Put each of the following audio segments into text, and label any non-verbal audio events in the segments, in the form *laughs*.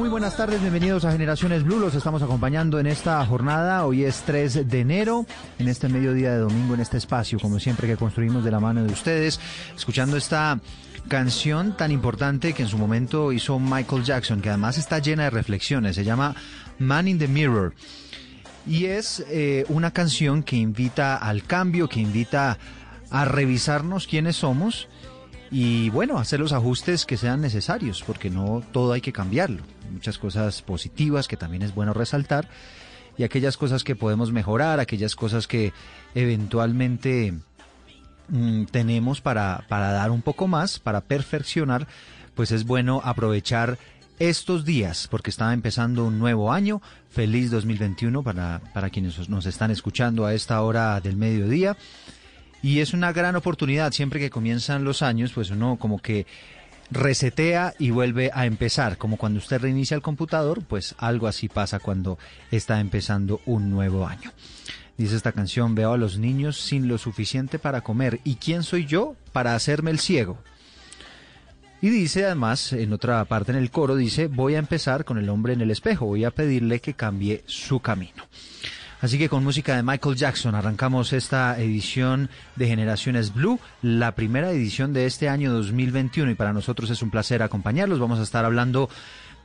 Muy buenas tardes, bienvenidos a Generaciones Blue. Los estamos acompañando en esta jornada. Hoy es 3 de enero, en este mediodía de domingo, en este espacio, como siempre que construimos de la mano de ustedes, escuchando esta canción tan importante que en su momento hizo Michael Jackson, que además está llena de reflexiones. Se llama Man in the Mirror. Y es eh, una canción que invita al cambio, que invita a revisarnos quiénes somos y bueno, hacer los ajustes que sean necesarios, porque no todo hay que cambiarlo. Muchas cosas positivas que también es bueno resaltar y aquellas cosas que podemos mejorar, aquellas cosas que eventualmente mm, tenemos para, para dar un poco más, para perfeccionar, pues es bueno aprovechar estos días, porque está empezando un nuevo año. Feliz 2021 para, para quienes nos están escuchando a esta hora del mediodía. Y es una gran oportunidad, siempre que comienzan los años, pues uno como que resetea y vuelve a empezar, como cuando usted reinicia el computador, pues algo así pasa cuando está empezando un nuevo año. Dice esta canción, veo a los niños sin lo suficiente para comer. ¿Y quién soy yo para hacerme el ciego? Y dice además, en otra parte en el coro, dice, voy a empezar con el hombre en el espejo, voy a pedirle que cambie su camino. Así que con música de Michael Jackson arrancamos esta edición de Generaciones Blue, la primera edición de este año 2021 y para nosotros es un placer acompañarlos. Vamos a estar hablando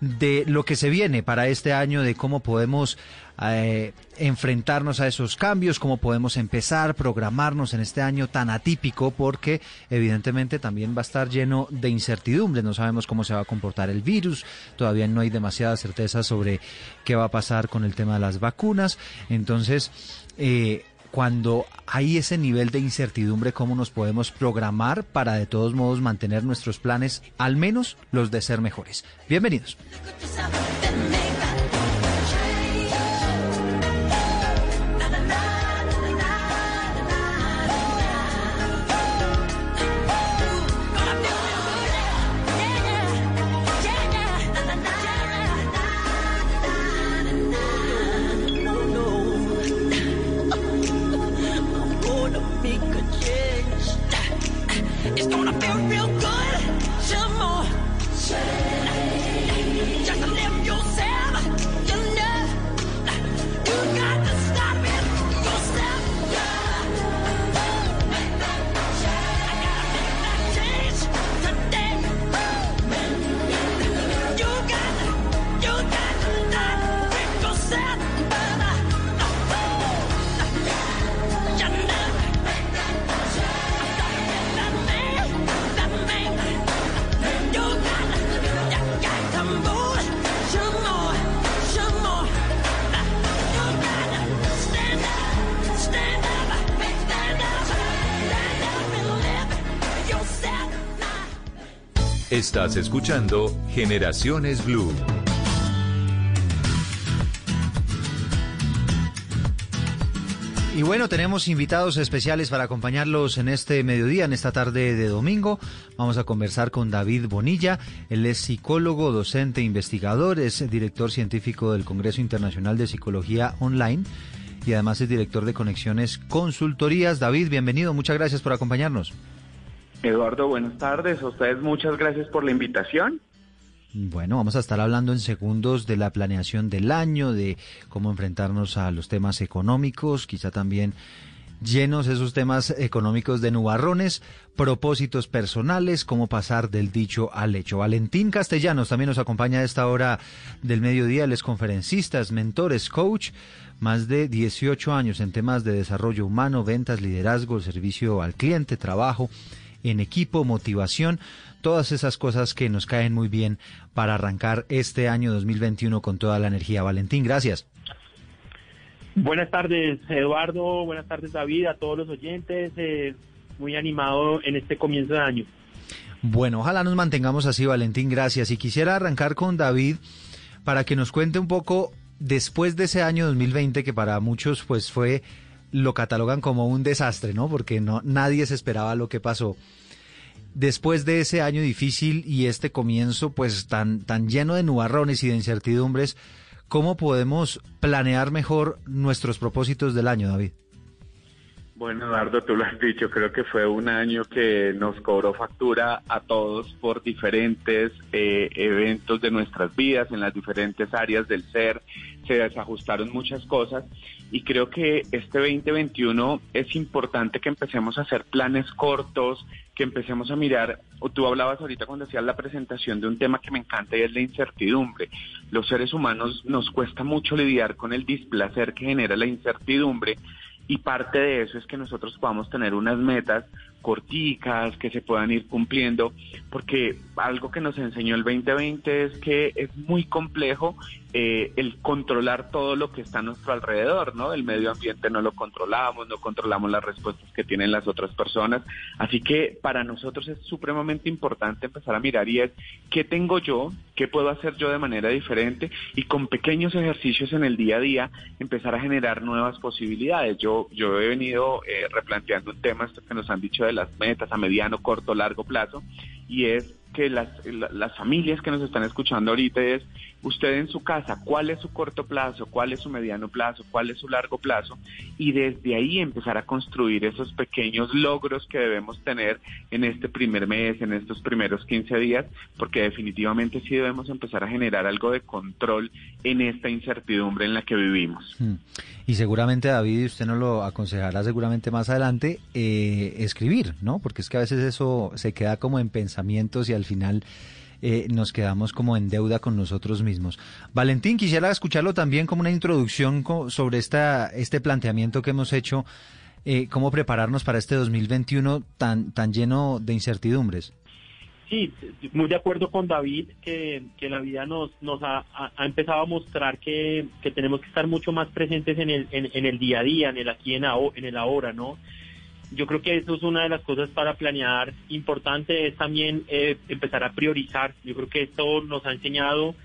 de lo que se viene para este año, de cómo podemos eh, enfrentarnos a esos cambios, cómo podemos empezar, programarnos en este año tan atípico, porque evidentemente también va a estar lleno de incertidumbres. No sabemos cómo se va a comportar el virus, todavía no hay demasiada certeza sobre qué va a pasar con el tema de las vacunas. Entonces, eh, cuando hay ese nivel de incertidumbre, cómo nos podemos programar para de todos modos mantener nuestros planes, al menos los de ser mejores. Bienvenidos. Estás escuchando Generaciones Blue. Y bueno, tenemos invitados especiales para acompañarlos en este mediodía, en esta tarde de domingo. Vamos a conversar con David Bonilla. Él es psicólogo, docente, investigador, es director científico del Congreso Internacional de Psicología Online y además es director de Conexiones Consultorías. David, bienvenido, muchas gracias por acompañarnos. Eduardo, buenas tardes. Ustedes muchas gracias por la invitación. Bueno, vamos a estar hablando en segundos de la planeación del año, de cómo enfrentarnos a los temas económicos, quizá también llenos esos temas económicos de nubarrones, propósitos personales, cómo pasar del dicho al hecho. Valentín Castellanos también nos acompaña a esta hora del mediodía, él es conferencista, es mentor, es coach, más de 18 años en temas de desarrollo humano, ventas, liderazgo, servicio al cliente, trabajo en equipo, motivación, todas esas cosas que nos caen muy bien para arrancar este año 2021 con toda la energía. Valentín, gracias. Buenas tardes, Eduardo. Buenas tardes, David, a todos los oyentes. Eh, muy animado en este comienzo de año. Bueno, ojalá nos mantengamos así, Valentín. Gracias. Y quisiera arrancar con David para que nos cuente un poco después de ese año 2020 que para muchos pues fue lo catalogan como un desastre, ¿no? Porque no nadie se esperaba lo que pasó. Después de ese año difícil y este comienzo pues tan tan lleno de nubarrones y de incertidumbres, ¿cómo podemos planear mejor nuestros propósitos del año, David? Bueno, Eduardo, tú lo has dicho, creo que fue un año que nos cobró factura a todos por diferentes eh, eventos de nuestras vidas, en las diferentes áreas del ser, se desajustaron muchas cosas y creo que este 2021 es importante que empecemos a hacer planes cortos, que empecemos a mirar, o tú hablabas ahorita cuando hacías la presentación de un tema que me encanta y es la incertidumbre. Los seres humanos nos cuesta mucho lidiar con el displacer que genera la incertidumbre y parte de eso es que nosotros podamos tener unas metas corticas que se puedan ir cumpliendo, porque algo que nos enseñó el 2020 es que es muy complejo eh, el controlar todo lo que está a nuestro alrededor, ¿no? El medio ambiente no lo controlamos, no controlamos las respuestas que tienen las otras personas, así que para nosotros es supremamente importante empezar a mirar y es qué tengo yo, qué puedo hacer yo de manera diferente y con pequeños ejercicios en el día a día empezar a generar nuevas posibilidades. Yo yo he venido eh, replanteando un tema esto que nos han dicho de las metas a mediano, corto, largo plazo, y es que las, las familias que nos están escuchando ahorita es usted en su casa, cuál es su corto plazo, cuál es su mediano plazo, cuál es su largo plazo, y desde ahí empezar a construir esos pequeños logros que debemos tener en este primer mes, en estos primeros 15 días, porque definitivamente sí debemos empezar a generar algo de control en esta incertidumbre en la que vivimos. Hmm. Y seguramente, David, usted nos lo aconsejará seguramente más adelante, eh, escribir, ¿no? Porque es que a veces eso se queda como en pensamientos y al final eh, nos quedamos como en deuda con nosotros mismos. Valentín, quisiera escucharlo también como una introducción sobre esta, este planteamiento que hemos hecho, eh, cómo prepararnos para este 2021 tan, tan lleno de incertidumbres. Sí, muy de acuerdo con David, que, que la vida nos, nos ha, ha, empezado a mostrar que, que, tenemos que estar mucho más presentes en el, en, en el día a día, en el aquí, en, en el ahora, ¿no? Yo creo que eso es una de las cosas para planear importante, es también eh, empezar a priorizar. Yo creo que esto nos ha enseñado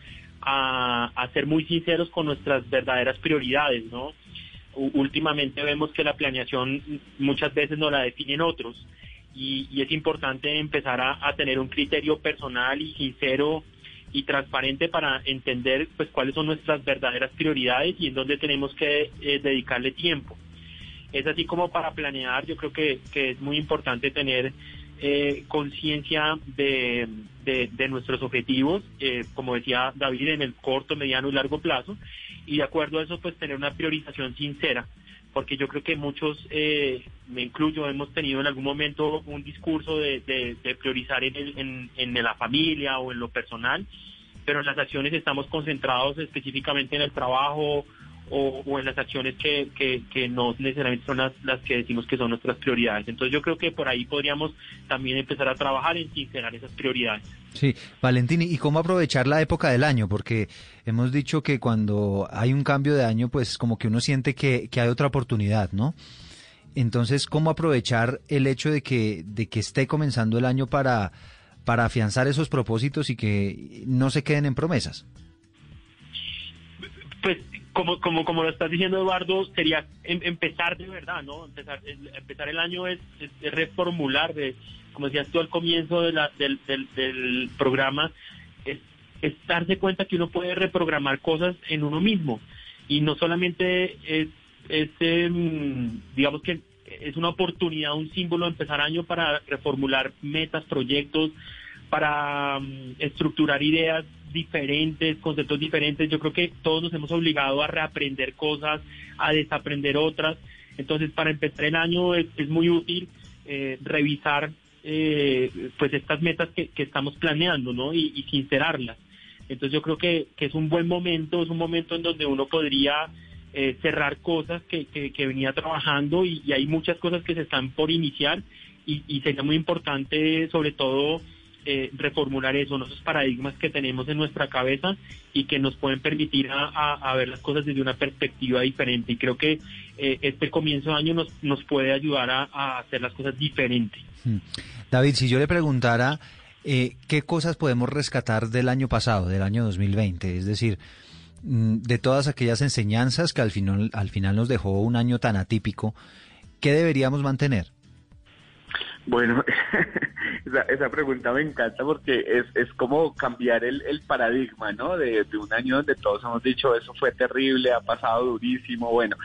a, ser muy sinceros con nuestras verdaderas prioridades, ¿no? últimamente vemos que la planeación muchas veces no la definen otros y, es importante empezar a, tener un criterio personal y sincero y transparente para entender pues cuáles son nuestras verdaderas prioridades y en dónde tenemos que eh, dedicarle tiempo es así como para planear, yo creo que, es muy importante tener eh, conciencia de, de, nuestros objetivos, eh, como decía David, en el corto, mediano y largo plazo, y de acuerdo a eso, pues tener una priorización sincera, porque yo creo que muchos, eh, me incluyo, hemos tenido en algún momento un discurso de, de, priorizar en, en la familia o en lo personal, pero en las acciones estamos concentrados específicamente en el trabajo o, en las acciones que, que, no necesariamente son las, las, que decimos que son nuestras prioridades. Entonces yo creo que por ahí podríamos también empezar a trabajar en sincerar esas prioridades. Sí, Valentín, ¿y cómo aprovechar la época del año? Porque hemos dicho que cuando hay un cambio de año, pues como que uno siente que, que hay otra oportunidad, ¿no? Entonces, ¿cómo aprovechar el hecho de que, de que esté comenzando el año para, para afianzar esos propósitos y que no se queden en promesas? Pues como, como, como lo estás diciendo Eduardo, sería em, empezar de verdad, ¿no? Empezar, empezar el año es, reformular, de, como decías tú al comienzo de la, del, del, programa, es, darse cuenta que uno puede reprogramar cosas en uno mismo y no solamente es, es em, digamos que es una oportunidad, un símbolo de empezar año para reformular metas, proyectos, para em, estructurar ideas diferentes, conceptos diferentes. Yo creo que todos nos hemos obligado a reaprender cosas, a desaprender otras. Entonces, para empezar el año es, muy útil eh, revisar eh, pues estas metas que, estamos planeando, ¿no? Y, sincerarlas. Entonces, yo creo que, es un buen momento, es un momento en donde uno podría eh, cerrar cosas que, que, venía trabajando y, hay muchas cosas que se están por iniciar y, y sería muy importante, sobre todo, eh, reformular eso, esos paradigmas que tenemos en nuestra cabeza y que nos pueden permitir a, ver las cosas desde una perspectiva diferente. Y creo que eh, este comienzo de año nos, nos puede ayudar a, hacer las cosas diferentes. Hmm. David, si yo le preguntara eh, qué cosas podemos rescatar del año pasado, del año 2020, es decir, mm, de todas aquellas enseñanzas que al final, al final nos dejó un año tan atípico, ¿qué deberíamos mantener? Bueno, *laughs* esa, pregunta me encanta porque es, es como cambiar el, el paradigma, ¿no? De, un año donde todos hemos dicho eso fue terrible, ha pasado durísimo. Bueno,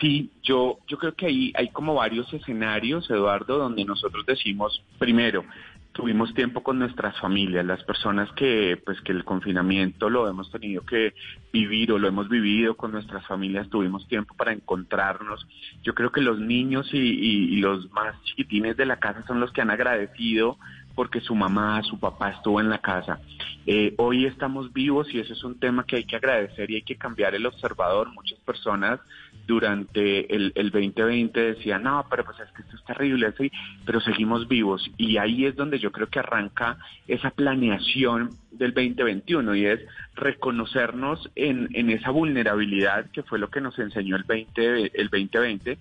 Sí, yo, yo creo que ahí hay como varios escenarios, Eduardo, donde nosotros decimos, primero, tuvimos tiempo con nuestras familias, las personas que pues que el confinamiento lo hemos tenido que vivir o lo hemos vivido con nuestras familias, tuvimos tiempo para encontrarnos. Yo creo que los niños y, y los más chiquitines de la casa son los que han agradecido porque su mamá, su papá estuvo en la casa. Eh, hoy estamos vivos y eso es un tema que hay que agradecer y hay que cambiar el observador. Muchas personas durante el, el 2020 decían, no, pero pues es que esto es terrible, así, pero seguimos vivos. Y ahí es donde yo creo que arranca esa planeación del 2021 y es reconocernos en, en esa vulnerabilidad que fue lo que nos enseñó el 20 el 2020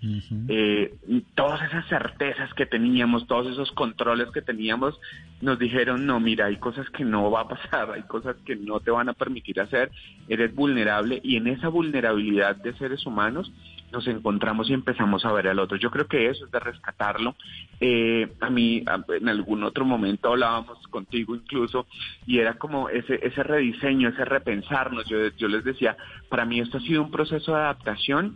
eh, todas esas certezas que teníamos todos esos controles que teníamos nos dijeron no mira hay cosas que no va a pasar hay cosas que no te van a permitir hacer eres vulnerable y en esa vulnerabilidad de seres humanos nos encontramos y empezamos a ver al otro. Yo creo que eso es de rescatarlo. Eh, a mí, en algún otro momento hablábamos contigo incluso, y era como ese, ese rediseño, ese repensarnos. Yo, yo les decía, para mí esto ha sido un proceso de adaptación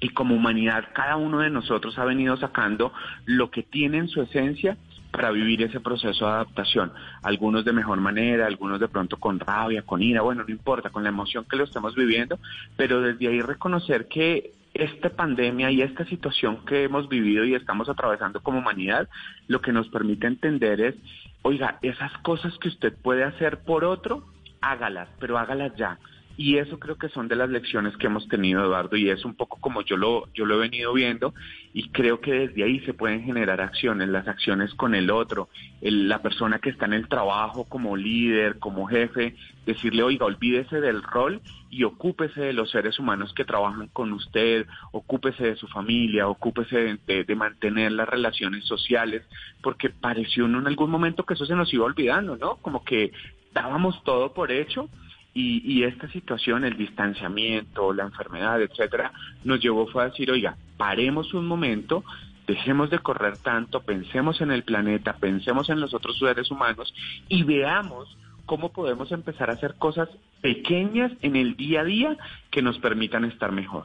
y como humanidad cada uno de nosotros ha venido sacando lo que tiene en su esencia para vivir ese proceso de adaptación. Algunos de mejor manera, algunos de pronto con rabia, con ira, bueno, no importa, con la emoción que lo estemos viviendo, pero desde ahí reconocer que esta pandemia y esta situación que hemos vivido y estamos atravesando como humanidad, lo que nos permite entender es, oiga, esas cosas que usted puede hacer por otro, hágalas, pero hágalas ya. Y eso creo que son de las lecciones que hemos tenido, Eduardo, y es un poco como yo lo, yo lo he venido viendo, y creo que desde ahí se pueden generar acciones, las acciones con el otro, la persona que está en el trabajo como líder, como jefe, decirle, oiga, olvídese del rol y ocúpese de los seres humanos que trabajan con usted, ocúpese de su familia, ocúpese de, de mantener las relaciones sociales, porque pareció en algún momento que eso se nos iba olvidando, ¿no? Como que dábamos todo por hecho y, esta situación, el distanciamiento, la enfermedad, etcétera, nos llevó fue a decir, oiga, paremos un momento, dejemos de correr tanto, pensemos en el planeta, pensemos en los otros seres humanos y veamos cómo podemos empezar a hacer cosas pequeñas en el día a día que nos permitan estar mejor.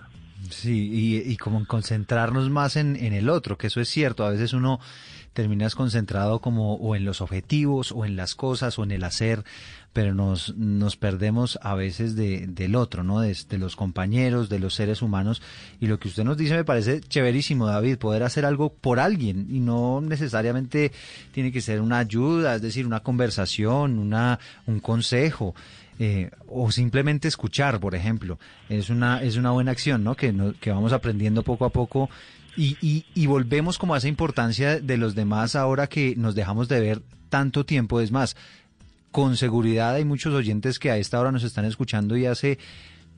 Sí, y, y como concentrarnos más en, en el otro, que eso es cierto, a veces uno terminas concentrado como o en los objetivos o en las cosas o en el hacer, pero nos, nos perdemos a veces de, del otro, ¿no? De, de, los compañeros, de los seres humanos. Y lo que usted nos dice me parece chéverísimo, David, poder hacer algo por alguien y no necesariamente tiene que ser una ayuda, es decir, una conversación, una, un consejo. Eh, o simplemente escuchar, por ejemplo, es una, es una buena acción, ¿no? Que, que vamos aprendiendo poco a poco y, y, y, volvemos como a esa importancia de los demás ahora que nos dejamos de ver tanto tiempo. Es más, con seguridad hay muchos oyentes que a esta hora nos están escuchando y hace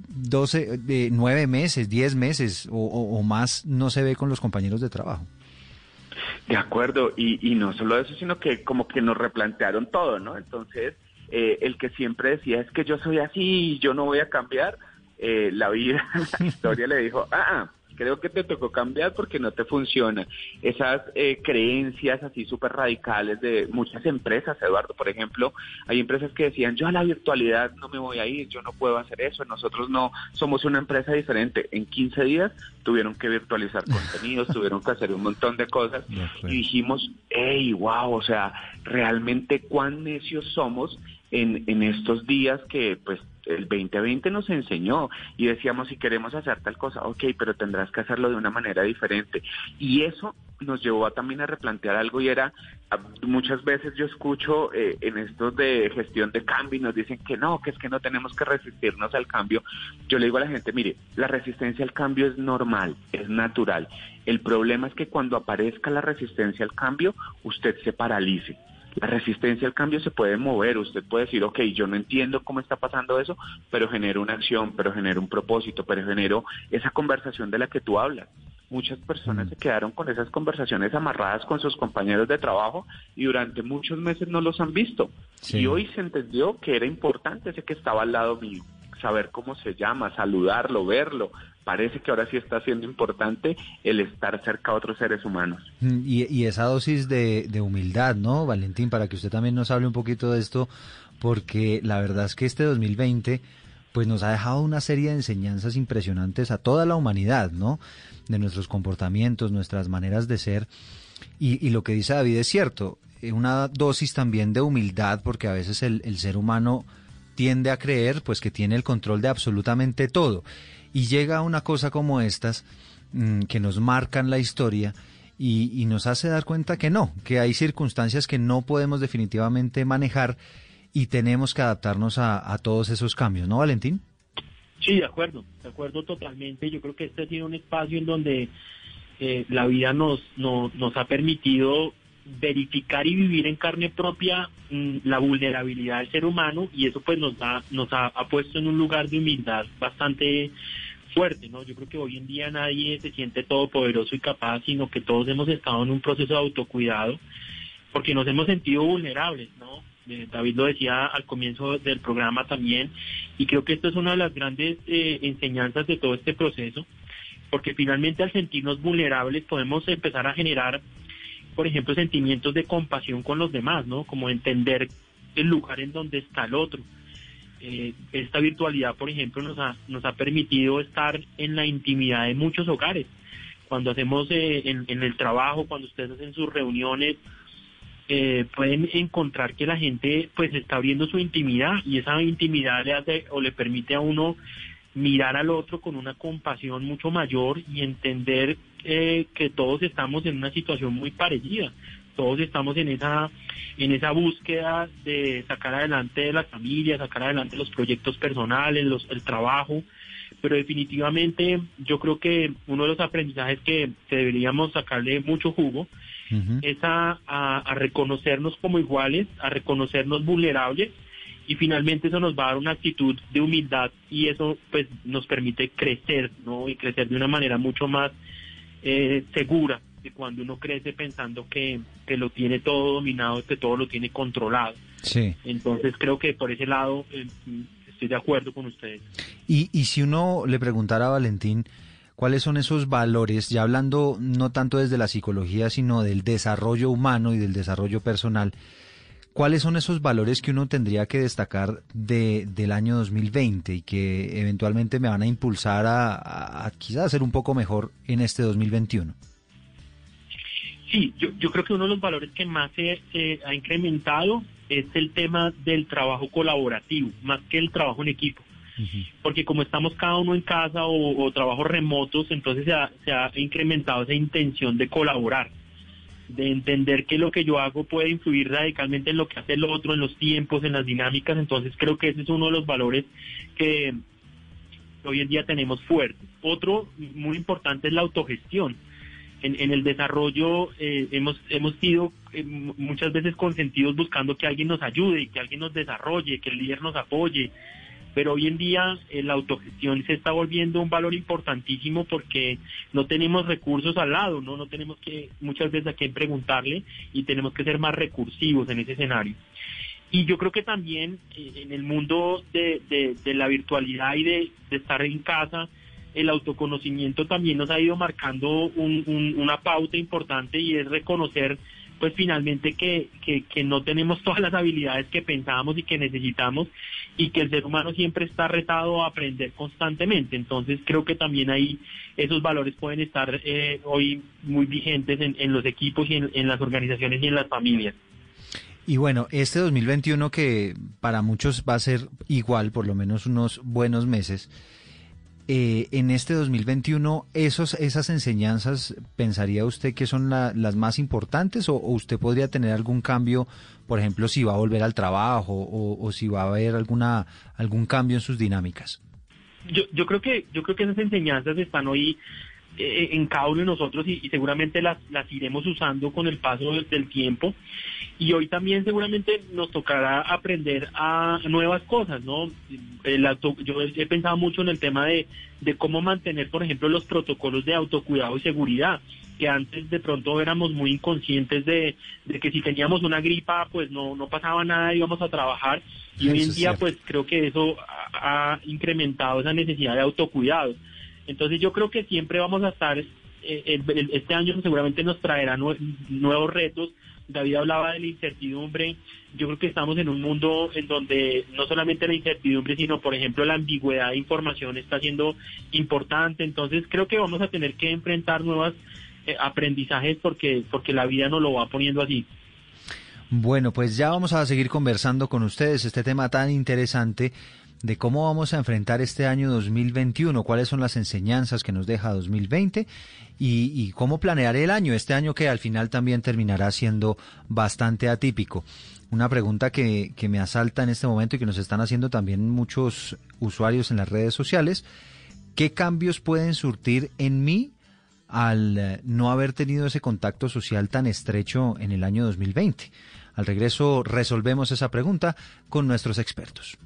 12, eh, 9 meses, 10 meses o, más no se ve con los compañeros de trabajo. De acuerdo, y, no solo eso, sino que como que nos replantearon todo, ¿no? Entonces, eh, el que siempre decía es que yo soy así y yo no voy a cambiar, eh, la vida, *laughs* la historia le dijo, ah, creo que te tocó cambiar porque no te funciona. Esas eh, creencias así súper radicales de muchas empresas, Eduardo, por ejemplo, hay empresas que decían, yo a la virtualidad no me voy a ir, yo no puedo hacer eso, nosotros no somos una empresa diferente. En 15 días tuvieron que virtualizar *laughs* contenidos, tuvieron que hacer un montón de cosas y dijimos, hey, wow, o sea, realmente cuán necios somos en, en estos días que pues el 2020 nos enseñó y decíamos si queremos hacer tal cosa, ok, pero tendrás que hacerlo de una manera diferente. Y eso nos llevó a, también a replantear algo y era, muchas veces yo escucho eh, en estos de gestión de cambio y nos dicen que no, que es que no tenemos que resistirnos al cambio. Yo le digo a la gente, mire, la resistencia al cambio es normal, es natural. El problema es que cuando aparezca la resistencia al cambio, usted se paralice la resistencia al cambio se puede mover. Usted puede decir, ok, yo no entiendo cómo está pasando eso, pero genero una acción, pero genero un propósito, pero genero esa conversación de la que tú hablas. Muchas personas mm. se quedaron con esas conversaciones amarradas con sus compañeros de trabajo y durante muchos meses no los han visto. Sí. Y hoy se entendió que era importante ese que estaba al lado mío saber cómo se llama, saludarlo, verlo. Parece que ahora sí está siendo importante el estar cerca a otros seres humanos. Mm, y, y esa dosis de, de, humildad, ¿no, Valentín? Para que usted también nos hable un poquito de esto, porque la verdad es que este 2020 pues nos ha dejado una serie de enseñanzas impresionantes a toda la humanidad, ¿no? De nuestros comportamientos, nuestras maneras de ser. Y, y lo que dice David es cierto, eh, una dosis también de humildad, porque a veces el, el ser humano tiende a creer pues que tiene el control de absolutamente todo. Y llega una cosa como estas mm, que nos marcan la historia y, nos hace dar cuenta que no, que hay circunstancias que no podemos definitivamente manejar y tenemos que adaptarnos a, todos esos cambios, ¿no, Valentín? Sí, de acuerdo, de acuerdo totalmente. Yo creo que este sido un espacio en donde eh, la vida nos, no, nos ha permitido verificar y vivir en carne propia mmm, la vulnerabilidad del ser humano y eso pues nos da, nos ha, ha, puesto en un lugar de humildad bastante fuerte, ¿no? Yo creo que hoy en día nadie se siente todopoderoso y capaz, sino que todos hemos estado en un proceso de autocuidado porque nos hemos sentido vulnerables, ¿no? Eh, David lo decía al comienzo del programa también, y creo que esto es una de las grandes eh, enseñanzas de todo este proceso, porque finalmente al sentirnos vulnerables podemos empezar a generar por ejemplo, sentimientos de compasión con los demás, ¿no? Como entender el lugar en donde está el otro. Eh, esta virtualidad, por ejemplo, nos ha, nos ha permitido estar en la intimidad de muchos hogares. Cuando hacemos eh, en, el trabajo, cuando ustedes hacen sus reuniones, eh, pueden encontrar que la gente pues está abriendo su intimidad y esa intimidad le hace o le permite a uno mirar al otro con una compasión mucho mayor y entender eh, que todos estamos en una situación muy parecida. Todos estamos en esa en esa búsqueda de sacar adelante las familias, sacar adelante los proyectos personales, los, el trabajo, pero definitivamente yo creo que uno de los aprendizajes que, que deberíamos sacarle mucho jugo uh -huh. es a, a, a reconocernos como iguales, a reconocernos vulnerables y finalmente eso nos va a dar una actitud de humildad y eso pues nos permite crecer, ¿no? Y crecer de una manera mucho más eh, segura de cuando uno crece pensando que, que, lo tiene todo dominado, que todo lo tiene controlado. Sí. Entonces creo que por ese lado eh, estoy de acuerdo con ustedes. Y, y si uno le preguntara a Valentín, ¿cuáles son esos valores, ya hablando no tanto desde la psicología, sino del desarrollo humano y del desarrollo personal? ¿Cuáles son esos valores que uno tendría que destacar de, del año 2020 y que eventualmente me van a impulsar a, a, a quizás a ser un poco mejor en este 2021? Sí, yo, yo creo que uno de los valores que más se, se, ha incrementado es el tema del trabajo colaborativo, más que el trabajo en equipo. Porque como estamos cada uno en casa o, o trabajos remotos, entonces se ha, se ha incrementado esa intención de colaborar de entender que lo que yo hago puede influir radicalmente en lo que hace el otro, en los tiempos, en las dinámicas. Entonces creo que ese es uno de los valores que hoy en día tenemos fuertes. Otro muy importante es la autogestión. En, en el desarrollo eh, hemos, hemos sido eh, muchas veces consentidos buscando que alguien nos ayude, que alguien nos desarrolle, que el líder nos apoye, pero hoy en día eh, la autogestión se está volviendo un valor importantísimo porque no tenemos recursos al lado, no no tenemos que muchas veces a quién preguntarle y tenemos que ser más recursivos en ese escenario. Y yo creo que también eh, en el mundo de, la virtualidad y de, estar en casa, el autoconocimiento también nos ha ido marcando un, un, una pauta importante y es reconocer pues finalmente que, no tenemos todas las habilidades que pensábamos y que necesitamos y que el ser humano siempre está retado a aprender constantemente. Entonces creo que también ahí esos valores pueden estar eh, hoy muy vigentes en, en, los equipos y en, en las organizaciones y en las familias. Y bueno, este 2021 que para muchos va a ser igual, por lo menos unos buenos meses, eh, en este 2021, esos, esas enseñanzas, ¿pensaría usted que son la, las más importantes o, usted podría tener algún cambio, por ejemplo, si va a volver al trabajo o, o si va a haber alguna, algún cambio en sus dinámicas? Yo, yo, creo que, yo creo que esas enseñanzas están hoy eh, en cada uno de nosotros y, y seguramente las, las, iremos usando con el paso del, del tiempo. Y hoy también seguramente nos tocará aprender a nuevas cosas, ¿no? El auto, yo he pensado mucho en el tema de, de cómo mantener, por ejemplo, los protocolos de autocuidado y seguridad que antes de pronto éramos muy inconscientes de, de, que si teníamos una gripa pues no, no pasaba nada, íbamos a trabajar y eso hoy en día pues creo que eso ha, ha, incrementado esa necesidad de autocuidado. Entonces yo creo que siempre vamos a estar eh, este año seguramente nos traerá nuevos retos. David hablaba de la incertidumbre. Yo creo que estamos en un mundo en donde no solamente la incertidumbre, sino, por ejemplo, la ambigüedad de información está siendo importante. Entonces, creo que vamos a tener que enfrentar nuevos eh, aprendizajes porque, porque la vida nos lo va poniendo así. Bueno, pues ya vamos a seguir conversando con ustedes este tema tan interesante de cómo vamos a enfrentar este año 2021, cuáles son las enseñanzas que nos deja 2020 y, y, cómo planear el año, este año que al final también terminará siendo bastante atípico. Una pregunta que, me asalta en este momento y que nos están haciendo también muchos usuarios en las redes sociales, ¿qué cambios pueden surtir en mí al eh, no haber tenido ese contacto social tan estrecho en el año 2020? Al regreso resolvemos esa pregunta con nuestros expertos.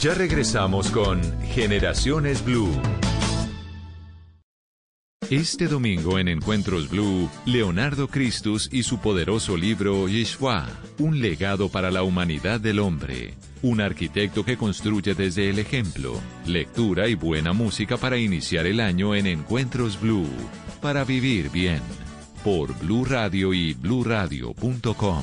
Ya regresamos con Generaciones Blue. Este domingo en Encuentros Blue, Leonardo Christus y su poderoso libro Yeshua, un legado para la humanidad del hombre. Un arquitecto que construye desde el ejemplo, lectura y buena música para iniciar el año en Encuentros Blue, para vivir bien, por Blue Radio y bluradio.com.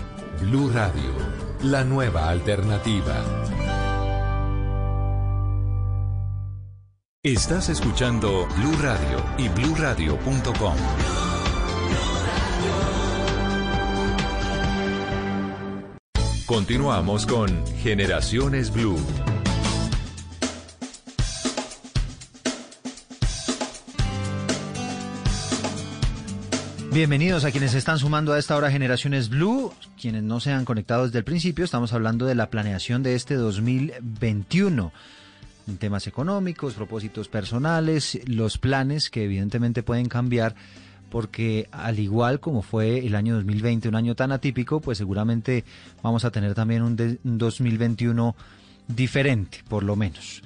Blue Radio, la nueva alternativa. Estás escuchando Blue Radio y bluradio.com. Continuamos con Generaciones Blue. Bienvenidos a quienes están sumando a esta hora Generaciones Blue, quienes no se han conectado desde el principio, estamos hablando de la planeación de este 2021 en temas económicos, propósitos personales, los planes que evidentemente pueden cambiar porque al igual como fue el año 2020, un año tan atípico, pues seguramente vamos a tener también un, un 2021 diferente, por lo menos.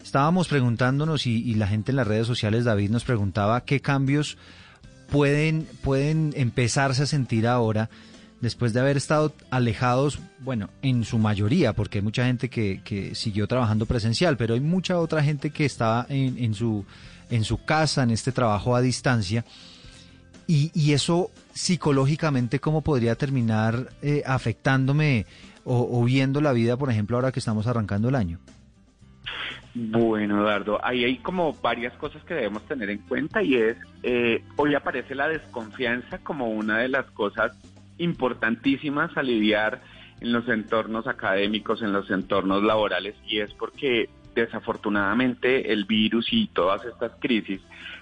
Estábamos preguntándonos y la gente en las redes sociales, David nos preguntaba qué cambios pueden, pueden empezarse a sentir ahora después de haber estado alejados, bueno, en su mayoría, porque hay mucha gente que, que siguió trabajando presencial, pero hay mucha otra gente que estaba en, en, su, en su casa, en este trabajo a distancia, y, y eso psicológicamente, ¿cómo podría terminar eh, afectándome o, o viendo la vida, por ejemplo, ahora que estamos arrancando el año? Bueno, Eduardo, ahí hay como varias cosas que debemos tener en cuenta y es, eh, hoy aparece la desconfianza como una de las cosas importantísimas a lidiar en los entornos académicos, en los entornos laborales, y es porque desafortunadamente el virus y todas estas crisis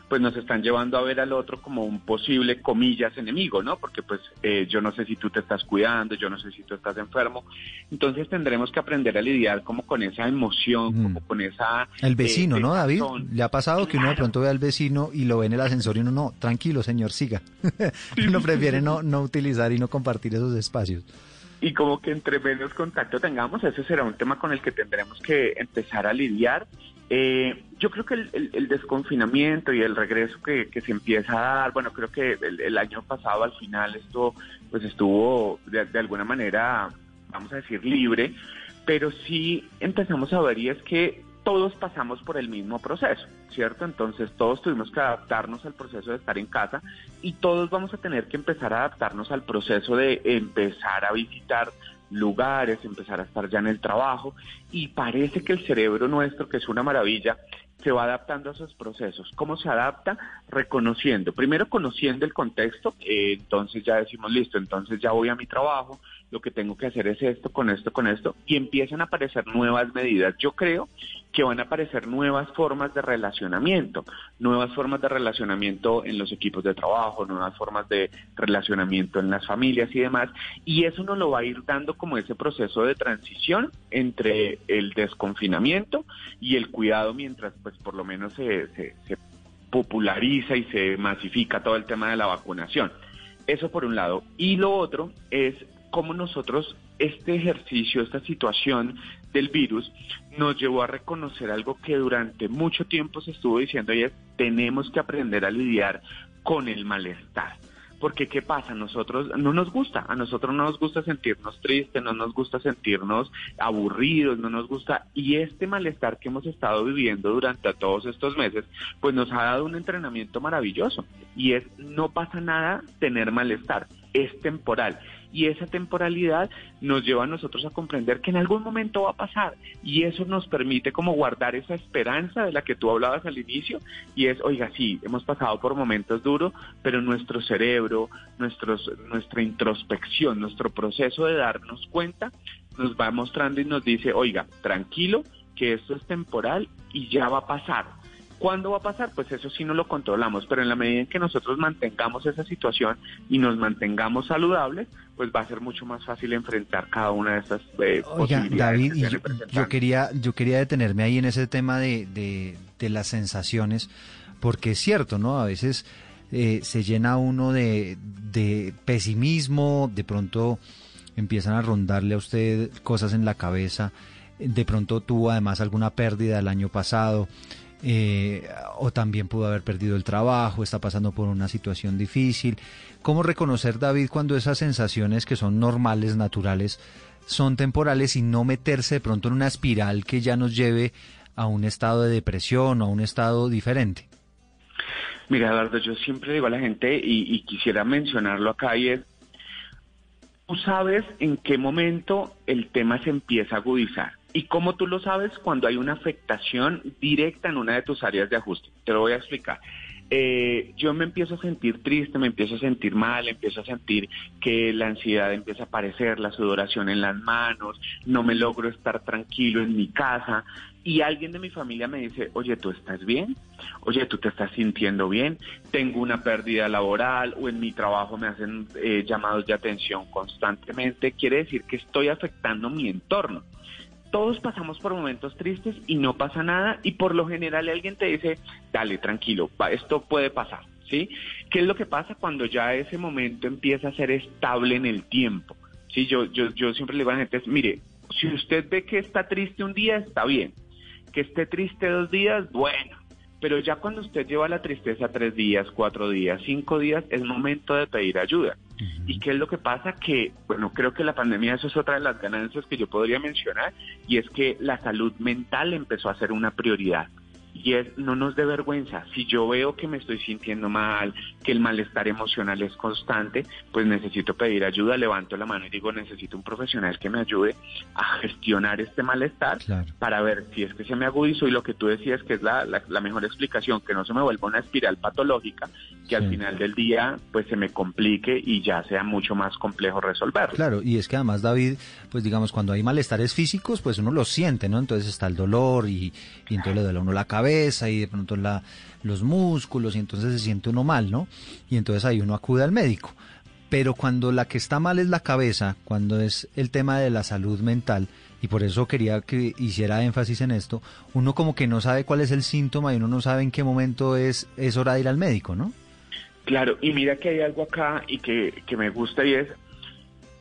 pues nos están llevando a ver al otro como un posible comillas enemigo, ¿no? Porque pues eh, yo no sé si tú te estás cuidando, yo no sé si tú estás enfermo, entonces tendremos que aprender a lidiar como con esa emoción, mm. como con esa... El vecino, eh, ¿no, David? Le ha pasado claro. que uno de pronto ve al vecino y lo ve en el ascensor y uno no, tranquilo, señor, siga. *laughs* uno prefiere no, no utilizar y no compartir esos espacios y como que entre menos contacto tengamos, ese será un tema con el que tendremos que empezar a lidiar. Eh, yo creo que el, desconfinamiento y el regreso que, que, se empieza a dar, bueno, creo que el, el año pasado al final esto pues estuvo de, de, alguna manera, vamos a decir, libre, pero sí empezamos a ver y es que todos pasamos por el mismo proceso, ¿cierto? Entonces todos tuvimos que adaptarnos al proceso de estar en casa y todos vamos a tener que empezar a adaptarnos al proceso de empezar a visitar lugares, empezar a estar ya en el trabajo y parece que el cerebro nuestro, que es una maravilla, se va adaptando a esos procesos. ¿Cómo se adapta? Reconociendo, primero conociendo el contexto, eh, entonces ya decimos, listo, entonces ya voy a mi trabajo, lo que tengo que hacer es esto, con esto, con esto, y empiezan a aparecer nuevas medidas. Yo creo que van a aparecer nuevas formas de relacionamiento, nuevas formas de relacionamiento en los equipos de trabajo, nuevas formas de relacionamiento en las familias y demás, y eso nos lo va a ir dando como ese proceso de transición entre el desconfinamiento y el cuidado mientras pues por lo menos se, se, se populariza y se masifica todo el tema de la vacunación. Eso por un lado. Y lo otro es cómo nosotros, este ejercicio, esta situación del virus, nos llevó a reconocer algo que durante mucho tiempo se estuvo diciendo y es tenemos que aprender a lidiar con el malestar. Porque ¿qué pasa? nosotros no nos gusta, a nosotros no nos gusta sentirnos tristes, no nos gusta sentirnos aburridos, no nos gusta. Y este malestar que hemos estado viviendo durante todos estos meses, pues nos ha dado un entrenamiento maravilloso. Y es, no pasa nada tener malestar, es temporal y esa temporalidad nos lleva a nosotros a comprender que en algún momento va a pasar y eso nos permite como guardar esa esperanza de la que tú hablabas al inicio y es, oiga, sí, hemos pasado por momentos duros, pero nuestro cerebro, nuestros, nuestra introspección, nuestro proceso de darnos cuenta nos va mostrando y nos dice, oiga, tranquilo, que esto es temporal y ya va a pasar ¿Cuándo va a pasar? Pues eso sí no lo controlamos, pero en la medida en que nosotros mantengamos esa situación y nos mantengamos saludables, pues va a ser mucho más fácil enfrentar cada una de estas eh, Oiga, David, yo, quería, yo quería detenerme ahí en ese tema de, de, las sensaciones, porque es cierto, ¿no? A veces eh, se llena uno de, de pesimismo, de pronto empiezan a rondarle a usted cosas en la cabeza, de pronto tuvo además alguna pérdida el año pasado eh, o también pudo haber perdido el trabajo, está pasando por una situación difícil. ¿Cómo reconocer, David, cuando esas sensaciones que son normales, naturales, son temporales y no meterse de pronto en una espiral que ya nos lleve a un estado de depresión o a un estado diferente? Mira, Eduardo, yo siempre digo a la gente y, quisiera mencionarlo acá y es, tú sabes en qué momento el tema se empieza a agudizar. ¿Y cómo tú lo sabes? Cuando hay una afectación directa en una de tus áreas de ajuste. Te lo voy a explicar. Eh, yo me empiezo a sentir triste, me empiezo a sentir mal, empiezo a sentir que la ansiedad empieza a aparecer, la sudoración en las manos, no me logro estar tranquilo en mi casa y alguien de mi familia me dice, oye, ¿tú estás bien? Oye, ¿tú te estás sintiendo bien? Tengo una pérdida laboral o en mi trabajo me hacen eh, llamados de atención constantemente. Quiere decir que estoy afectando mi entorno todos pasamos por momentos tristes y no pasa nada y por lo general alguien te dice, dale, tranquilo, esto puede pasar, ¿sí? ¿Qué es lo que pasa cuando ya ese momento empieza a ser estable en el tiempo? Sí, yo, yo, yo siempre le digo a la gente, mire, si usted ve que está triste un día, está bien. Que esté triste dos días, bueno. Pero ya cuando usted lleva la tristeza tres días, cuatro días, cinco días, es momento de pedir ayuda. ¿Y qué es lo que pasa? Que, bueno, creo que la pandemia, eso es otra de las ganancias que yo podría mencionar, y es que la salud mental empezó a ser una prioridad y es no nos dé vergüenza. Si yo veo que me estoy sintiendo mal, que el malestar emocional es constante, pues necesito pedir ayuda, levanto la mano y digo, necesito un profesional que me ayude a gestionar este malestar para ver si es que se me agudizó y lo que tú decías que es la, la, mejor explicación, que no se me vuelva una espiral patológica, que al final del día pues se me complique y ya sea mucho más complejo resolverlo. Claro, y es que además David, pues digamos, cuando hay malestares físicos, pues uno lo siente, ¿no? Entonces está el dolor y, y entonces le duele a uno la cabeza y de pronto la, los músculos y entonces se siente uno mal, ¿no? Y entonces ahí uno acude al médico. Pero cuando la que está mal es la cabeza, cuando es el tema de la salud mental, y por eso quería que hiciera énfasis en esto, uno como que no sabe cuál es el síntoma y uno no sabe en qué momento es, es hora de ir al médico, ¿no? Claro, y mira que hay algo acá y que, que me gusta y es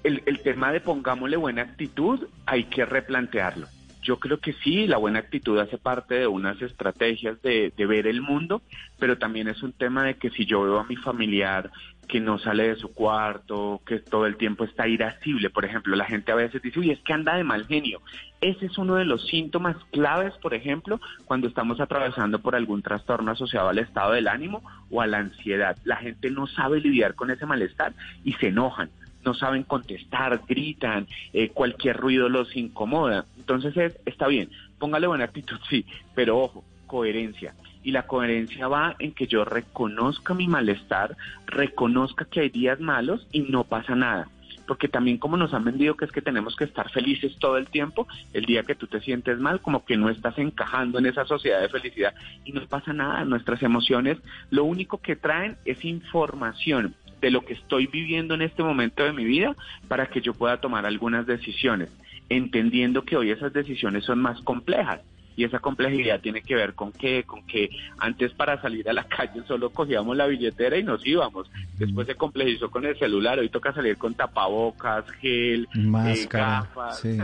el, el tema de pongámosle buena actitud, hay que replantearlo. Yo creo que sí, la buena actitud hace parte de unas estrategias de, ver el mundo, pero también es un tema de que si yo veo a mi familiar que no sale de su cuarto, que todo el tiempo está irascible, por ejemplo, la gente a veces dice, uy, es que anda de mal genio. Ese es uno de los síntomas claves, por ejemplo, cuando estamos atravesando por algún trastorno asociado al estado del ánimo o a la ansiedad. La gente no sabe lidiar con ese malestar y se enojan no saben contestar, gritan, eh, cualquier ruido los incomoda. Entonces es, está bien, póngale buena actitud, *laughs* sí, pero ojo, coherencia. Y la coherencia va en que yo reconozca mi malestar, reconozca que hay días malos y no pasa nada. porque también como nos han vendido que es que tenemos que estar felices todo el tiempo, el día que tú te sientes mal, como que no estás encajando en esa sociedad de felicidad y no pasa nada, nuestras emociones lo único que traen es información de lo que estoy viviendo en este momento de mi vida para que yo pueda tomar algunas decisiones, entendiendo que hoy esas decisiones son más complejas. Y esa complejidad tiene que ver con que con que antes para salir a la *laughs* calle solo cogíamos la billetera y nos íbamos. Después se complejizó con el celular hoy toca salir con tapabocas gel eh, máscara gafas. Sí.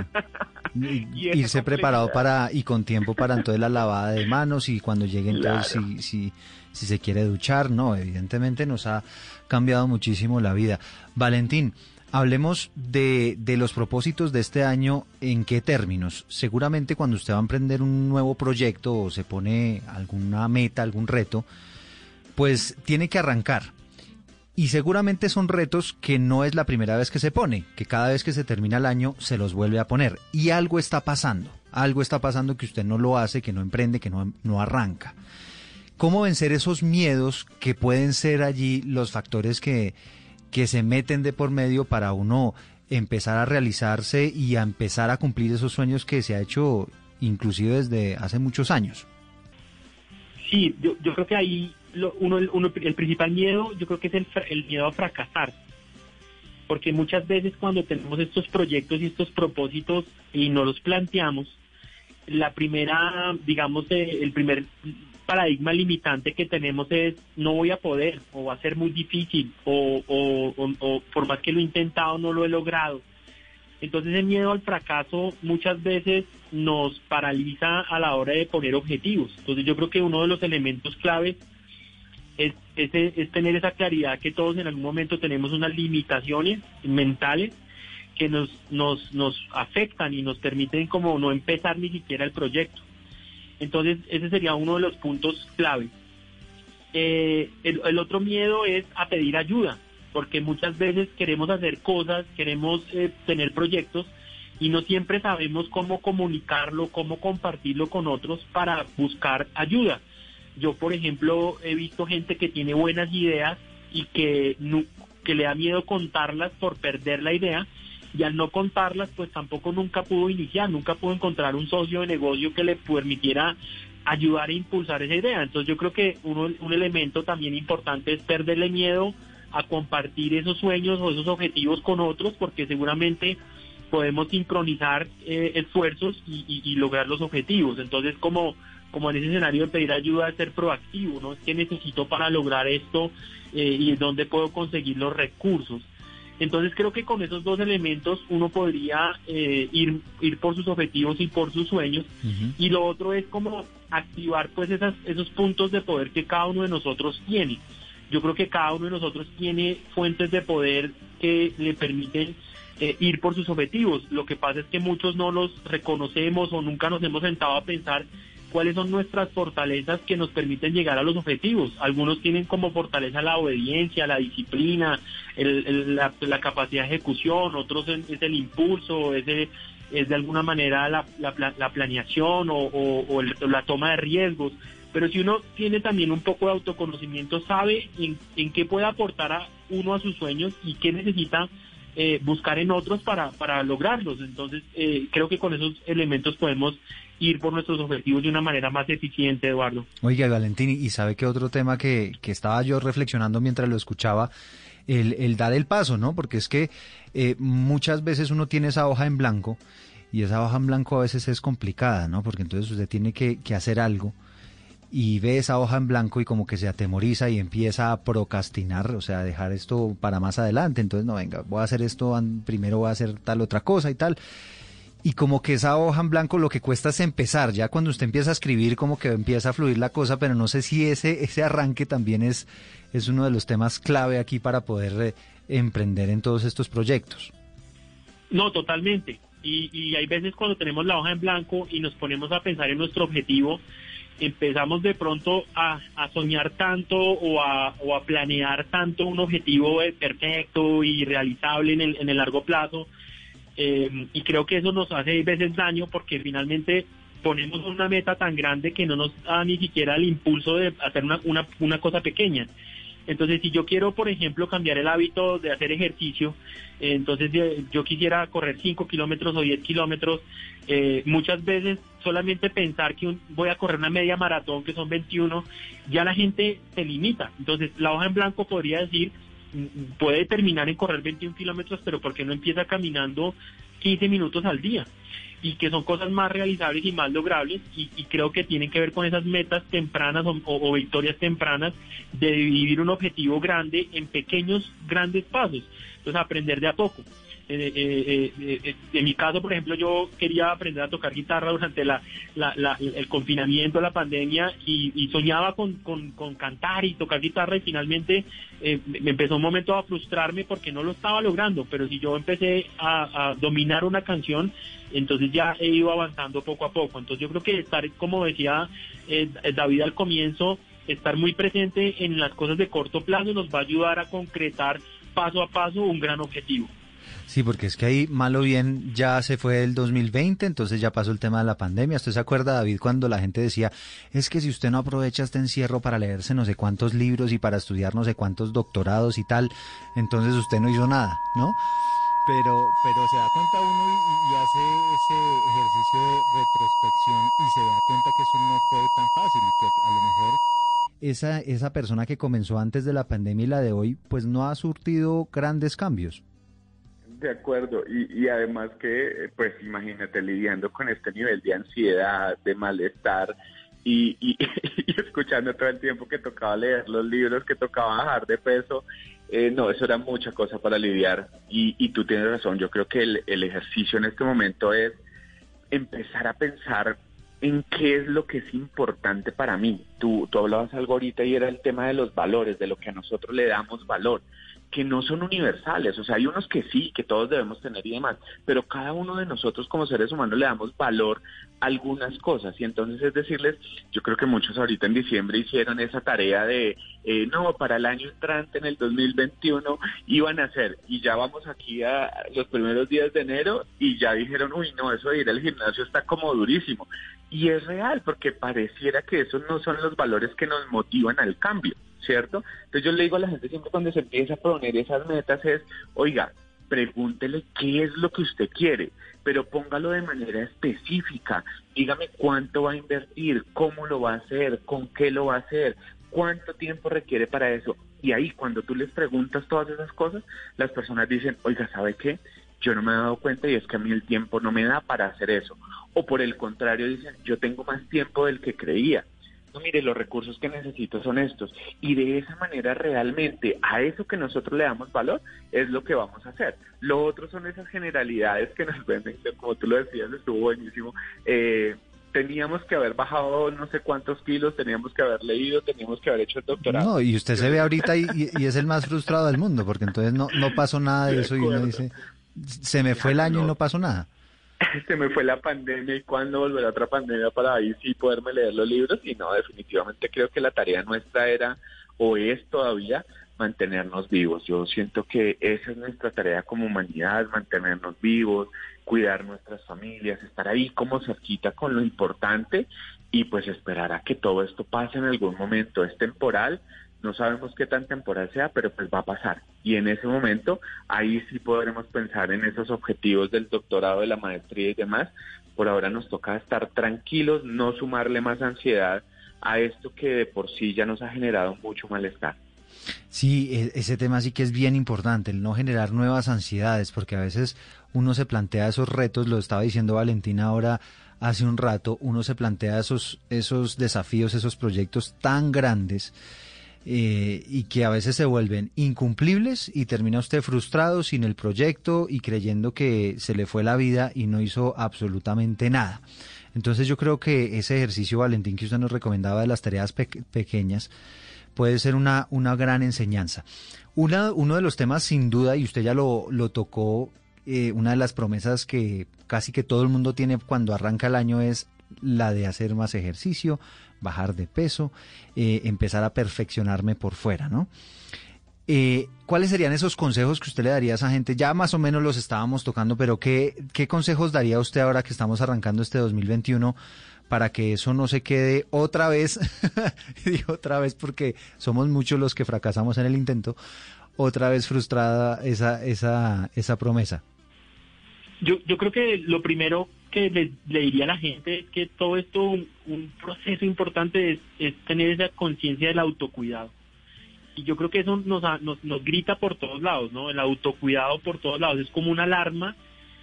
*laughs* irse preparado para y con tiempo para entonces la lavada de manos y cuando lleguen entonces si, si si se quiere duchar no evidentemente nos ha cambiado muchísimo la vida Valentín Hablemos de, de, los propósitos de este año, ¿en qué términos? Seguramente cuando usted va a emprender un nuevo proyecto o se pone alguna meta, algún reto, pues tiene que arrancar. Y seguramente son retos que no es la primera vez que se pone, que cada vez que se termina el año se los vuelve a poner. Y algo está pasando, algo está pasando que usted no lo hace, que no emprende, que no, no arranca. ¿Cómo vencer esos miedos que pueden ser allí los factores que que se meten de por medio para uno empezar a realizarse y a empezar a cumplir esos sueños que se ha hecho inclusive desde hace muchos años. Sí, yo, creo que ahí uno, el principal miedo yo creo que es el, miedo a fracasar. Porque muchas veces cuando tenemos estos proyectos y estos propósitos y no los planteamos, la primera, digamos, eh, el primer paradigma limitante que tenemos es no voy a poder o va a ser muy difícil o, por más que lo he intentado no lo he logrado. Entonces el miedo al fracaso muchas veces nos paraliza a la hora de poner objetivos. Entonces yo creo que uno de los elementos claves es, tener esa claridad que todos en algún momento tenemos unas limitaciones mentales que nos afectan y nos permiten como no empezar ni siquiera el proyecto. Entonces, ese sería uno de los puntos clave. Eh, el, otro miedo es a pedir ayuda, porque muchas veces queremos hacer cosas, queremos eh, tener proyectos y no siempre sabemos cómo comunicarlo, cómo compartirlo con otros para buscar ayuda. Yo, por ejemplo, he visto gente que tiene buenas ideas y que, que le da miedo contarlas por perder la idea y al no contarlas, pues tampoco nunca pudo iniciar, nunca pudo encontrar un socio de negocio que le permitiera ayudar e impulsar esa idea. Entonces yo creo que uno, un elemento también importante es perderle miedo a compartir esos sueños o esos objetivos con otros, porque seguramente podemos sincronizar eh, esfuerzos y, lograr los objetivos. Entonces, como, como en ese escenario de pedir ayuda, es ser proactivo, ¿no? Que necesito para lograr esto eh, y dónde puedo conseguir los recursos. Entonces creo que con esos dos elementos uno podría eh, ir, ir por sus objetivos y por sus sueños. Y lo otro es como activar pues esas, esos puntos de poder que cada uno de nosotros tiene. Yo creo que cada uno de nosotros tiene fuentes de poder que le permiten eh, ir por sus objetivos. Lo que pasa es que muchos no los reconocemos o nunca nos hemos sentado a pensar cuáles son nuestras fortalezas que nos permiten llegar a los objetivos. Algunos tienen como fortaleza la obediencia, la disciplina, la, capacidad de ejecución, otros es el impulso, es de, es de alguna manera la, planeación o, la toma de riesgos. Pero si uno tiene también un poco de autoconocimiento, sabe en, en qué puede aportar a uno a sus sueños y qué necesita eh, buscar en otros para, para lograrlos. Entonces, eh, creo que con esos elementos podemos ir por nuestros objetivos de una manera más eficiente, Eduardo. Oiga, Valentín, y sabe que otro tema que, que estaba yo reflexionando mientras lo escuchaba, el, el dar el paso, ¿no? Porque es que eh, muchas veces uno tiene esa hoja en blanco y esa hoja en blanco a veces es complicada, ¿no? Porque entonces usted tiene que, que hacer algo y ve esa hoja en blanco y como que se atemoriza y empieza a procrastinar, o sea, a dejar esto para más adelante. Entonces, no, venga, voy a hacer esto, primero voy a hacer tal otra cosa y tal y como que esa hoja en blanco lo que cuesta es empezar, ya cuando usted empieza a escribir como que empieza a fluir la cosa, pero no sé si ese, ese arranque también es, es uno de los temas clave aquí para poder eh, emprender en todos estos proyectos. No, totalmente. Y, y hay veces cuando tenemos la hoja en blanco y nos ponemos a pensar en nuestro objetivo, empezamos de pronto a, soñar tanto o a, o a planear tanto un objetivo eh, perfecto y realizable en el, en el largo plazo eh, y creo que eso nos hace veces daño porque finalmente ponemos una meta tan grande que no nos da ni siquiera el impulso de hacer una, una, una cosa pequeña. Entonces, si yo quiero, por ejemplo, cambiar el hábito de hacer ejercicio, entonces yo quisiera correr 5 kilómetros o 10 kilómetros, eh, muchas veces solamente pensar que voy a correr una media maratón, que son 21, ya la gente se limita. Entonces, la hoja en blanco podría decir, puede terminar en correr 21 kilómetros, pero ¿por qué no empieza caminando 15 minutos al día? y que son cosas más realizables y más logrables y, creo que tienen que ver con esas metas tempranas o, victorias tempranas de dividir un objetivo grande en pequeños, grandes pasos. Entonces aprender de a poco. Eh, eh, eh, en mi caso, por ejemplo, yo quería aprender a tocar guitarra durante el confinamiento, la pandemia, y, soñaba con, cantar y tocar guitarra, y finalmente me empezó un momento a frustrarme porque no lo estaba logrando, pero si yo empecé a, dominar una canción, entonces ya he ido avanzando poco a poco. Entonces yo creo que estar, como decía David al comienzo, estar muy presente en las cosas de corto plazo nos va a ayudar a concretar paso a paso un gran objetivo. Sí, porque es que ahí, malo bien, ya se fue el 2020, entonces ya pasó el tema de la pandemia. ¿Usted se acuerda, David, cuando la gente decía, es que si usted no aprovecha este encierro para leerse no sé cuántos libros y para estudiar no sé cuántos doctorados y tal, entonces usted no hizo nada, ¿no? Pero, pero se da cuenta uno y, hace ese ejercicio de retrospección y se da cuenta que eso no fue tan fácil y que a lo mejor esa, esa persona que comenzó antes de la pandemia y la de hoy, pues no ha surtido grandes cambios. De acuerdo, y, además que, pues imagínate, lidiando con este nivel de ansiedad, de malestar, y, *laughs* y, escuchando todo el tiempo que tocaba leer los libros, que tocaba bajar de peso, eh, no, eso era mucha cosa para lidiar, y, y tú tienes razón, yo creo que el, el ejercicio en este momento es empezar a pensar en qué es lo que es importante para mí. Tú, tú hablabas algo ahorita y era el tema de los valores, de lo que a nosotros le damos valor que no son universales, o sea, hay unos que sí, que todos debemos tener y demás, pero cada uno de nosotros como seres humanos le damos valor a algunas cosas y entonces es decirles, yo creo que muchos ahorita en diciembre hicieron esa tarea de, eh, no, para el año entrante en el 2021 iban a hacer y ya vamos aquí a los primeros días de enero y ya dijeron, uy, no, eso de ir al gimnasio está como durísimo. Y es real porque pareciera que esos no son los valores que nos motivan al cambio. ¿Cierto? Entonces yo le digo a la gente siempre cuando se empieza a poner esas metas es, oiga, pregúntele qué es lo que usted quiere, pero póngalo de manera específica. Dígame cuánto va a invertir, cómo lo va a hacer, con qué lo va a hacer, cuánto tiempo requiere para eso. Y ahí cuando tú les preguntas todas esas cosas, las personas dicen, oiga, ¿sabe qué? Yo no me he dado cuenta y es que a mí el tiempo no me da para hacer eso. O por el contrario dicen, yo tengo más tiempo del que creía no, mire, los recursos que necesito son estos. Y de esa manera realmente a eso que nosotros le damos valor es lo que vamos a hacer. Lo otro son esas generalidades que nos venden, como tú lo decías, estuvo buenísimo. Eh, teníamos que haber bajado no sé cuántos kilos, teníamos que haber leído, teníamos que haber hecho el doctorado. No, y usted se ve ahorita y, es el más frustrado del mundo, porque entonces no, no pasó nada de, eso y uno dice, se me fue el año y no pasó nada. *laughs* se me fue la pandemia y cuándo volverá otra pandemia para ahí sí poderme leer los libros y no, definitivamente creo que la tarea nuestra era o es todavía mantenernos vivos. Yo siento que esa es nuestra tarea como humanidad, mantenernos vivos, cuidar nuestras familias, estar ahí como cerquita con lo importante y pues esperar a que todo esto pase en algún momento. Es temporal, no sabemos qué tan temporal sea, pero pues va a pasar. Y en ese momento, ahí sí podremos pensar en esos objetivos del doctorado, de la maestría y demás. Por ahora nos toca estar tranquilos, no sumarle más ansiedad a esto que de por sí ya nos ha generado mucho malestar. Sí, e, ese tema sí que es bien importante, el no generar nuevas ansiedades, porque a veces uno se plantea esos retos, lo estaba diciendo Valentina ahora hace un rato, uno se plantea esos, esos desafíos, esos proyectos tan grandes eh, y que a veces se vuelven incumplibles y termina usted frustrado sin el proyecto y creyendo que se le fue la vida y no hizo absolutamente nada. Entonces yo creo que ese ejercicio, Valentín, que usted nos recomendaba de las tareas pequeñas, puede ser una, una gran enseñanza. Una, uno de los temas, sin duda, y usted ya lo, lo tocó, eh, una de las promesas que casi que todo el mundo tiene cuando arranca el año es la de hacer más ejercicio, bajar de peso, eh, empezar a perfeccionarme por fuera, ¿no? Eh, ¿Cuáles serían esos consejos que usted le daría a esa gente? Ya más o menos los estábamos tocando, pero ¿qué, qué consejos daría usted ahora que estamos arrancando este 2021 para que eso no se quede otra vez, *laughs* digo otra vez porque somos muchos los que fracasamos en el intento, otra vez frustrada esa, esa, esa promesa? Yo, yo creo que lo primero que le, diría a la gente es que todo esto, un, proceso importante es, tener esa conciencia del autocuidado. Y yo creo que eso nos, nos, nos grita por todos lados, ¿no? El autocuidado por todos lados es como una alarma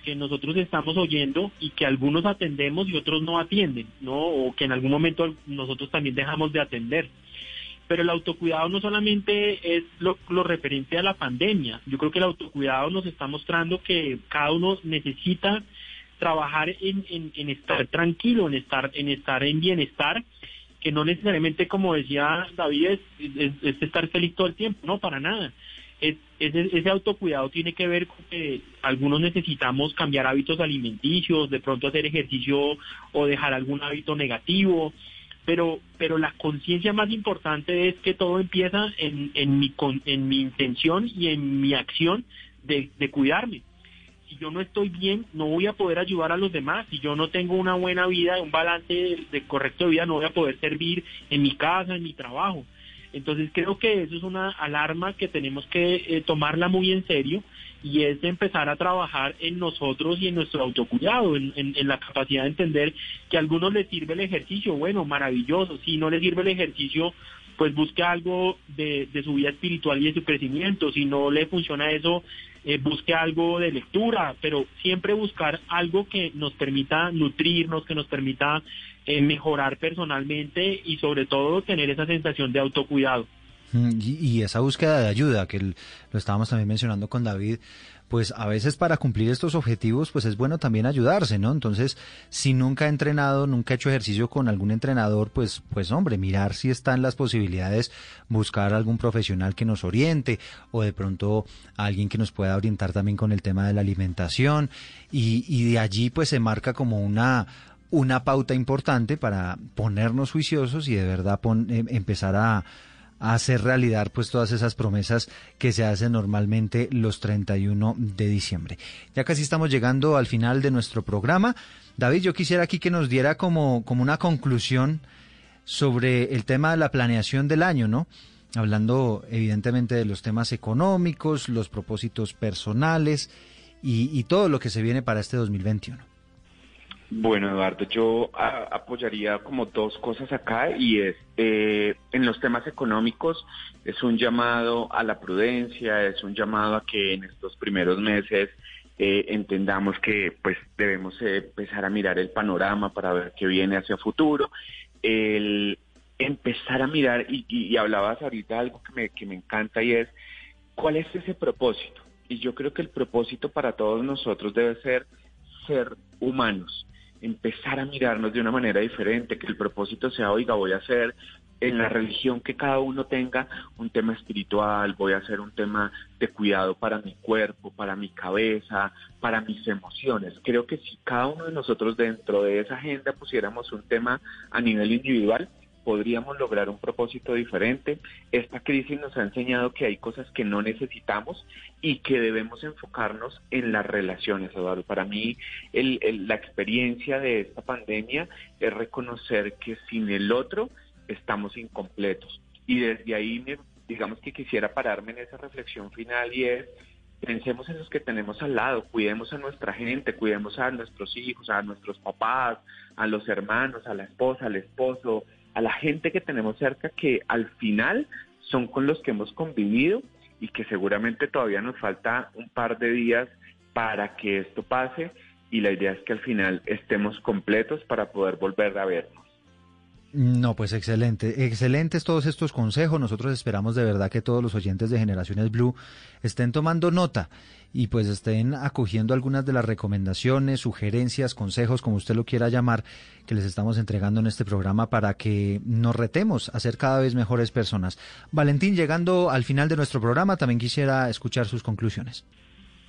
que nosotros estamos oyendo y que algunos atendemos y otros no atienden, ¿no? O que en algún momento nosotros también dejamos de atender. Pero el autocuidado no solamente es lo, referente a la pandemia. Yo creo que el autocuidado nos está mostrando que cada uno necesita trabajar en, en, estar tranquilo, en estar, en estar en bienestar, que no necesariamente, como decía David, es, estar feliz todo el tiempo, no, para nada. ese autocuidado tiene que ver con que algunos necesitamos cambiar hábitos alimenticios, de pronto hacer ejercicio o dejar algún hábito negativo, pero, pero la conciencia más importante es que todo empieza en, en, mi, en mi intención y en mi acción de, cuidarme. Si yo no estoy bien, no voy a poder ayudar a los demás. Si yo no tengo una buena vida, un balance de, correcto de vida, no voy a poder servir en mi casa, en mi trabajo. Entonces creo que eso es una alarma que tenemos que eh, tomarla muy en serio y es de empezar a trabajar en nosotros y en nuestro autocuidado, en, la capacidad de entender que a algunos les sirve el ejercicio, bueno, maravilloso, si no les sirve el ejercicio, pues busque algo de, su vida espiritual y de su crecimiento, si no le funciona eso, eh, busque algo de lectura, pero siempre buscar algo que nos permita nutrirnos, que nos permita eh, mejorar personalmente y sobre todo tener esa sensación de autocuidado. Y, esa búsqueda de ayuda, que lo estábamos también mencionando con David, pues a veces para cumplir estos objetivos, pues es bueno también ayudarse, ¿no? Entonces, si nunca ha entrenado, nunca ha hecho ejercicio con algún entrenador, pues, pues hombre, mirar si están las posibilidades, buscar algún profesional que nos oriente, o de pronto alguien que nos pueda orientar también con el tema de la alimentación, y, y de allí pues se marca como una, una pauta importante para ponernos juiciosos y de verdad em, empezar a hacer realidad pues todas esas promesas que se hacen normalmente los 31 de diciembre. Ya casi estamos llegando al final de nuestro programa. David, yo quisiera aquí que nos diera como, como una conclusión sobre el tema de la planeación del año, ¿no? Hablando evidentemente de los temas económicos, los propósitos personales y, y todo lo que se viene para este 2021. Bueno, Eduardo, yo apoyaría como dos cosas acá y es, eh, en los temas económicos, es un llamado a la prudencia, es un llamado a que en estos primeros meses eh, entendamos que pues debemos empezar a mirar el panorama para ver qué viene hacia futuro, el empezar a mirar, y, y, hablabas ahorita algo que me, que me encanta y es, ¿cuál es ese propósito? Y yo creo que el propósito para todos nosotros debe ser ser humanos empezar a mirarnos de una manera diferente, que el propósito sea, oiga, voy a hacer en la religión que cada uno tenga un tema espiritual, voy a hacer un tema de cuidado para mi cuerpo, para mi cabeza, para mis emociones. Creo que si cada uno de nosotros dentro de esa agenda pusiéramos un tema a nivel individual, podríamos lograr un propósito diferente. Esta crisis nos ha enseñado que hay cosas que no necesitamos y que debemos enfocarnos en las relaciones, Eduardo. Para mí, la experiencia de esta pandemia es reconocer que sin el otro estamos incompletos. Y desde ahí, digamos que quisiera pararme en esa reflexión final y es pensemos en los que tenemos al lado, cuidemos a nuestra gente, cuidemos a nuestros hijos, a nuestros papás, a los hermanos, a la esposa, al esposo, a la gente que tenemos cerca que al final son con los que hemos convivido y que seguramente todavía nos falta un par de días para que esto pase y la idea es que al final estemos completos para poder volver a vernos. No, pues excelente, excelentes todos estos consejos. Nosotros esperamos de verdad que todos los oyentes de Generaciones Blue estén tomando nota y pues estén acogiendo algunas de las recomendaciones, sugerencias, consejos, como usted lo quiera llamar, que les estamos entregando en este programa para que nos retemos a ser cada vez mejores personas. Valentín, llegando al final de nuestro programa, también quisiera escuchar sus conclusiones.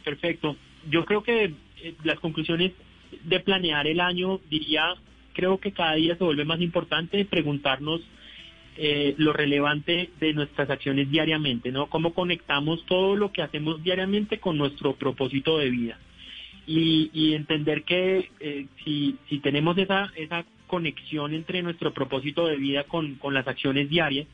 Perfecto. Yo creo que eh, las conclusiones de planear el año, diría creo que cada día se vuelve más importante preguntarnos eh, lo relevante de nuestras acciones diariamente, ¿no? Cómo conectamos todo lo que hacemos diariamente con nuestro propósito de vida. Y, entender que eh, si, si tenemos esa, esa conexión entre nuestro propósito de vida con, con las acciones diarias,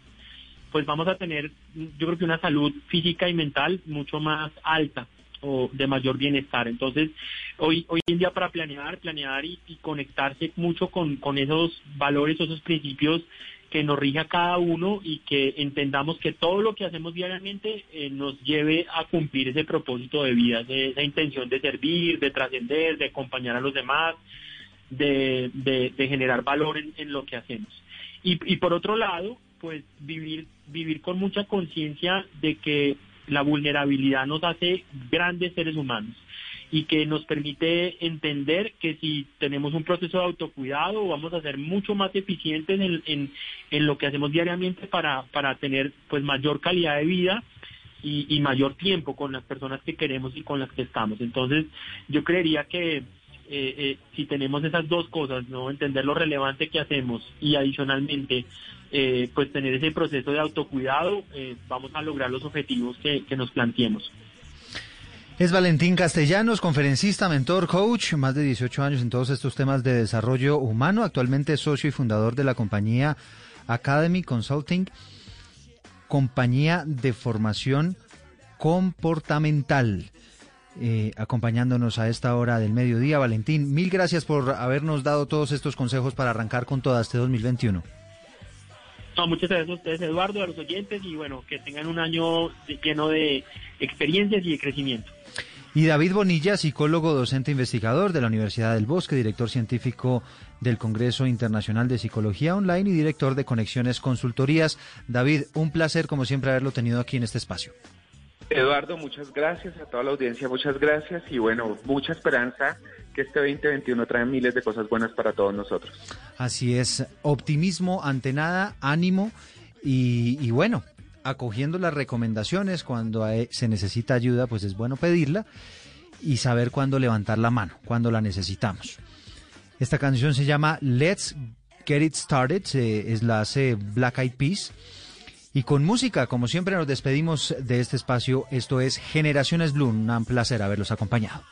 pues vamos a tener, yo creo que una salud física y mental mucho más alta o de mayor bienestar. Entonces, hoy, hoy en día para planear, planear y, conectarse mucho con, con esos valores, esos principios que nos rige a cada uno y que entendamos que todo lo que hacemos diariamente eh, nos lleve a cumplir ese propósito de vida, esa intención de servir, de trascender, de acompañar a los demás, de, de, generar valor en, lo que hacemos. Y, y por otro lado, pues vivir, vivir con mucha conciencia de que la vulnerabilidad nos hace grandes seres humanos y que nos permite entender que si tenemos un proceso de autocuidado vamos a ser mucho más eficientes en, en, lo que hacemos diariamente para, para tener pues mayor calidad de vida y, y, mayor tiempo con las personas que queremos y con las que estamos. Entonces yo creería que eh, eh, si tenemos esas dos cosas, no entender lo relevante que hacemos y adicionalmente eh, pues tener ese proceso de autocuidado, vamos a lograr los objetivos que, que nos planteemos. Es Valentín Castellanos, conferencista, mentor, coach, más de 18 años en todos estos temas de desarrollo humano, actualmente socio y fundador de la compañía Academy Consulting, compañía de formación comportamental. Eh, acompañándonos a esta hora del mediodía. Valentín, mil gracias por habernos dado todos estos consejos para arrancar con todo este 2021. No, muchas gracias a ustedes, Eduardo, a los oyentes y bueno, que tengan un año lleno de experiencias y de crecimiento. Y David Bonilla, psicólogo, docente investigador de la Universidad del Bosque, director científico del Congreso Internacional de Psicología Online y director de Conexiones Consultorías. David, un placer como siempre haberlo tenido aquí en este espacio. Eduardo, muchas gracias a toda la audiencia, muchas gracias y bueno, mucha esperanza que este 2021 trae miles de cosas buenas para todos nosotros. Así es, optimismo ante nada, ánimo y, bueno, acogiendo las recomendaciones cuando se necesita ayuda, pues es bueno pedirla y saber cuándo levantar la mano, cuando la necesitamos. Esta canción se llama Let's Get It Started, es la hace Black Eyed Peas. Y con música, como siempre, nos despedimos de este espacio. Esto es Generaciones Blue. Un placer haberlos acompañado.